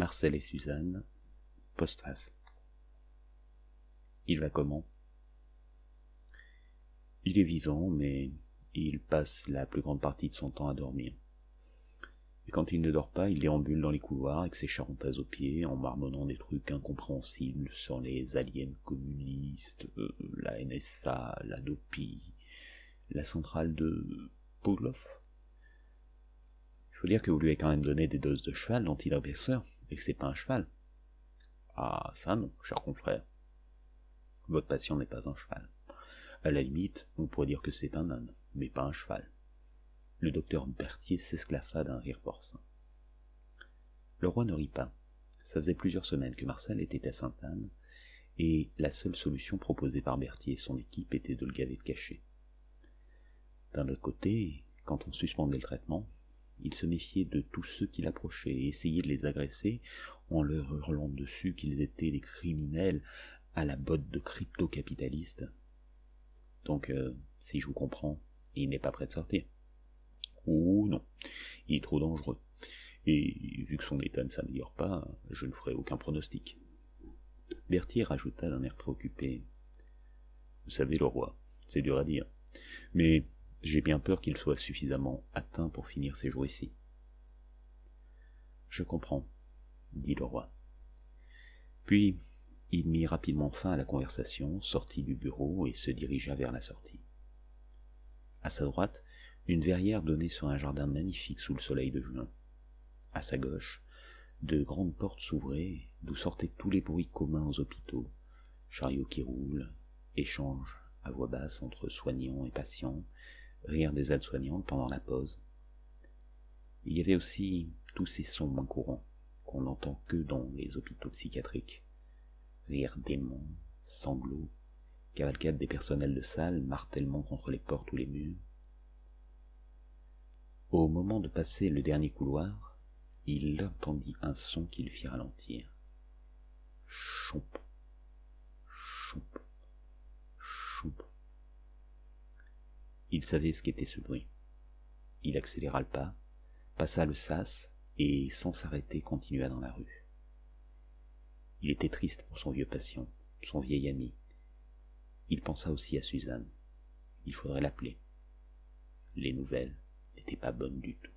Marcel et Suzanne, postface. Il va comment? Il est vivant, mais il passe la plus grande partie de son temps à dormir. Et quand il ne dort pas, il déambule dans les couloirs avec ses charentaises aux pieds, en marmonnant des trucs incompréhensibles sur les aliens communistes, euh, la NSA, la DOPI, la centrale de Pavlov. Faut dire que vous lui avez quand même donné des doses de cheval d'antidépresseurs, et que c'est pas un cheval. Ah, ça non, cher confrère. Votre patient n'est pas un cheval. À la limite, on pourrait dire que c'est un âne, mais pas un cheval. Le docteur Berthier s'esclaffa d'un rire porcin. Le roi ne rit pas. Ça faisait plusieurs semaines que Marcel était à Sainte-Anne, et la seule solution proposée par Berthier et son équipe était de le gaver de cachet. D'un autre côté, quand on suspendait le traitement, il se méfiait de tous ceux qui l'approchaient et essayait de les agresser en leur hurlant dessus qu'ils étaient des criminels à la botte de crypto-capitalistes. Donc, euh, si je vous comprends, il n'est pas prêt de sortir. Ou non, il est trop dangereux. Et vu que son état ne s'améliore pas, je ne ferai aucun pronostic. Berthier rajouta d'un air préoccupé. Vous savez, le roi, c'est dur à dire. Mais j'ai bien peur qu'il soit suffisamment atteint pour finir ses jours ici. Je comprends, dit le roi. Puis il mit rapidement fin à la conversation, sortit du bureau et se dirigea vers la sortie. À sa droite, une verrière donnait sur un jardin magnifique sous le soleil de juin. À sa gauche, de grandes portes s'ouvraient, d'où sortaient tous les bruits communs aux hôpitaux, chariots qui roulent, échanges à voix basse entre soignants et patients, rire des aides-soignantes pendant la pause. Il y avait aussi tous ces sons moins courants qu'on n'entend que dans les hôpitaux psychiatriques. Rire démons, sanglots, cavalcade des personnels de salle, martèlement contre les portes ou les murs. Au moment de passer le dernier couloir, il entendit un son qui le fit ralentir. Chomp, chomp. Il savait ce qu'était ce bruit. Il accéléra le pas, passa le sas et, sans s'arrêter, continua dans la rue. Il était triste pour son vieux patient, son vieil ami. Il pensa aussi à Suzanne. Il faudrait l'appeler. Les nouvelles n'étaient pas bonnes du tout.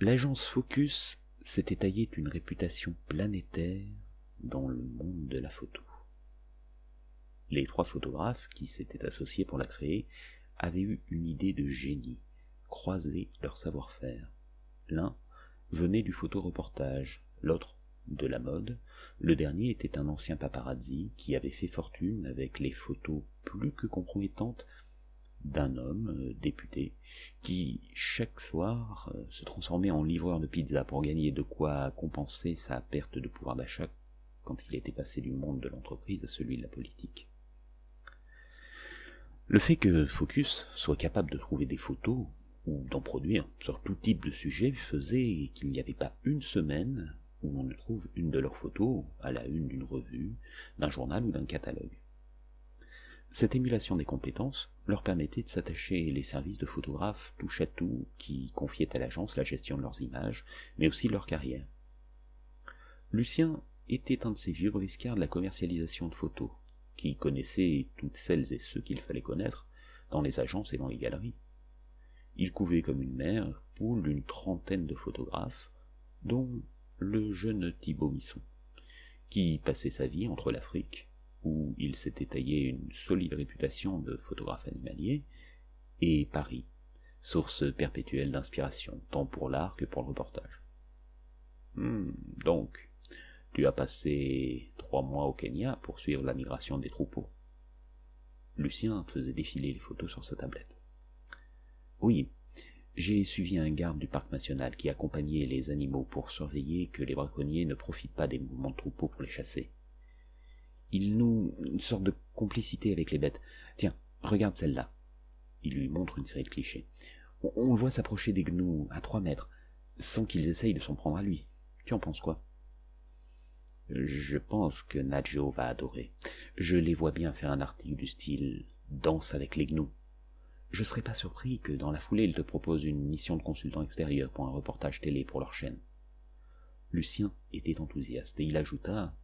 L'agence Focus s'était taillée une réputation planétaire dans le monde de la photo. Les trois photographes qui s'étaient associés pour la créer avaient eu une idée de génie, croiser leur savoir-faire. L'un venait du photoreportage, l'autre de la mode, le dernier était un ancien paparazzi qui avait fait fortune avec les photos plus que compromettantes d'un homme euh, député qui chaque soir euh, se transformait en livreur de pizza pour gagner de quoi compenser sa perte de pouvoir d'achat quand il était passé du monde de l'entreprise à celui de la politique. Le fait que Focus soit capable de trouver des photos ou d'en produire sur tout type de sujet faisait qu'il n'y avait pas une semaine où on ne trouve une de leurs photos à la une d'une revue, d'un journal ou d'un catalogue. Cette émulation des compétences leur permettait de s'attacher les services de photographes touche à tout qui confiaient à l'agence la gestion de leurs images, mais aussi de leur carrière. Lucien était un de ces vieux briscards de la commercialisation de photos, qui connaissait toutes celles et ceux qu'il fallait connaître dans les agences et dans les galeries. Il couvait comme une mère poule une trentaine de photographes, dont le jeune Thibaut Misson, qui passait sa vie entre l'Afrique, où il s'était taillé une solide réputation de photographe animalier, et Paris, source perpétuelle d'inspiration, tant pour l'art que pour le reportage. Hmm, donc, tu as passé trois mois au Kenya pour suivre la migration des troupeaux. Lucien faisait défiler les photos sur sa tablette. Oui, j'ai suivi un garde du parc national qui accompagnait les animaux pour surveiller que les braconniers ne profitent pas des mouvements de troupeaux pour les chasser. Il noue une sorte de complicité avec les bêtes. Tiens, regarde celle-là. Il lui montre une série de clichés. On, le voit s'approcher des gnous à trois mètres, sans qu'ils essayent de s'en prendre à lui. Tu en penses quoi? Je pense que Nadjo va adorer. Je les vois bien faire un article du style Danse avec les gnous. je serais pas surpris que dans la foulée il te propose une mission de consultant extérieur pour un reportage télé pour leur chaîne. Lucien était enthousiaste et il ajouta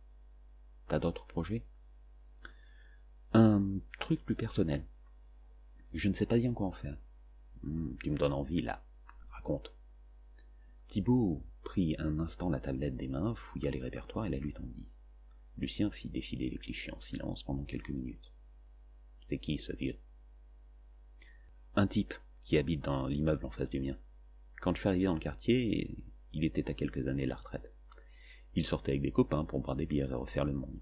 T'as d'autres projets? Un truc plus personnel. Je ne sais pas bien quoi en faire. Hmm, tu me donnes envie là. Raconte. Thibault prit un instant la tablette des mains, fouilla les répertoires et la lui tendit. Lucien fit défiler les clichés en silence pendant quelques minutes. C'est qui ce vieux? Un type qui habite dans l'immeuble en face du mien. Quand je suis arrivé dans le quartier, il était à quelques années la retraite. Il sortait avec des copains pour boire des bières et refaire le monde.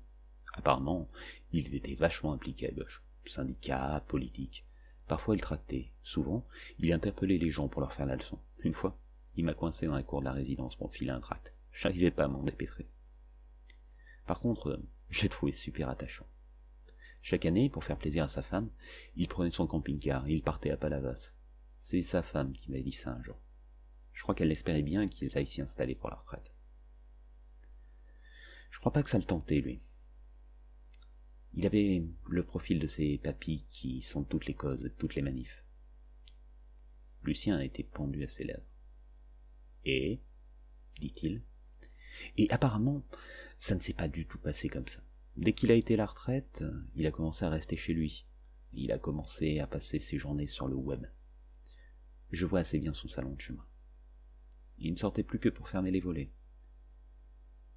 Apparemment, il était vachement impliqué à gauche. Syndicats, politique. Parfois il tractait. Souvent, il interpellait les gens pour leur faire la leçon. Une fois, il m'a coincé dans la cour de la résidence pour filer un tract. J'arrivais pas à m'en dépêtrer. Par contre, j'ai trouvé super attachant. Chaque année, pour faire plaisir à sa femme, il prenait son camping-car et il partait à Palavas. C'est sa femme qui m'a dit ça un jour. Je crois qu'elle espérait bien qu'ils aillent s'y installer pour la retraite. Je crois pas que ça le tentait, lui. Il avait le profil de ces papis qui sont toutes les causes, toutes les manifs. Lucien a été pendu à ses lèvres. Et dit-il. Et apparemment, ça ne s'est pas du tout passé comme ça. Dès qu'il a été à la retraite, il a commencé à rester chez lui. Il a commencé à passer ses journées sur le web. Je vois assez bien son salon de chemin. Il ne sortait plus que pour fermer les volets.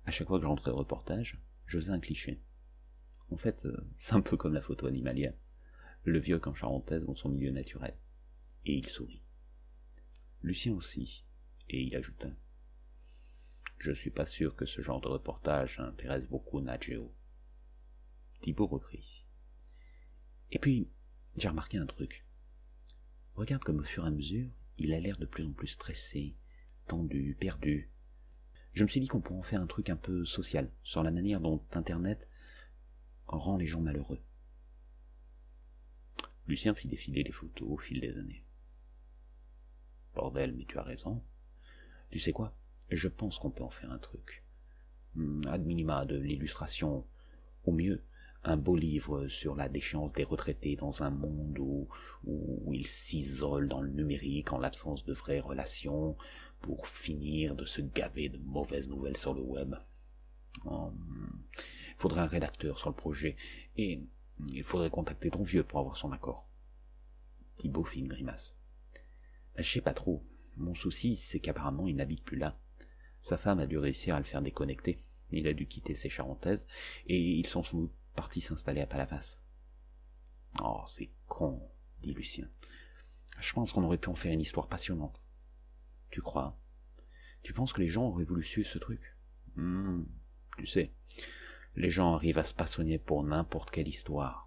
À chaque fois que je rentrais au reportage, je un cliché. En fait, euh, c'est un peu comme la photo animalière. Le vieux qu'en charentaise dans son milieu naturel. Et il sourit. Lucien aussi. Et il ajouta. Je suis pas sûr que ce genre de reportage intéresse beaucoup Nageo. Thibault reprit. Et puis, j'ai remarqué un truc. Regarde comme au fur et à mesure, il a l'air de plus en plus stressé, tendu, perdu. Je me suis dit qu'on pourrait en faire un truc un peu social, sur la manière dont Internet rend les gens malheureux. Lucien fit défiler les photos au fil des années. Bordel, mais tu as raison. Tu sais quoi? Je pense qu'on peut en faire un truc. Hmm, ad minima de l'illustration, au mieux un beau livre sur la déchéance des retraités dans un monde où, où ils s'isolent dans le numérique en l'absence de vraies relations pour finir de se gaver de mauvaises nouvelles sur le web. Il hmm, faudrait un rédacteur sur le projet et il faudrait contacter ton vieux pour avoir son accord. Thibaut fit une grimace. Je sais pas trop. Mon souci, c'est qu'apparemment il n'habite plus là. Sa femme a dû réussir à le faire déconnecter. Il a dû quitter ses charentaises et ils sont sous parti s'installer à Palavas. Oh, c'est con, dit Lucien. Je pense qu'on aurait pu en faire une histoire passionnante. Tu crois? Tu penses que les gens auraient voulu suivre ce truc? Hmm, Tu sais, les gens arrivent à se passionner pour n'importe quelle histoire.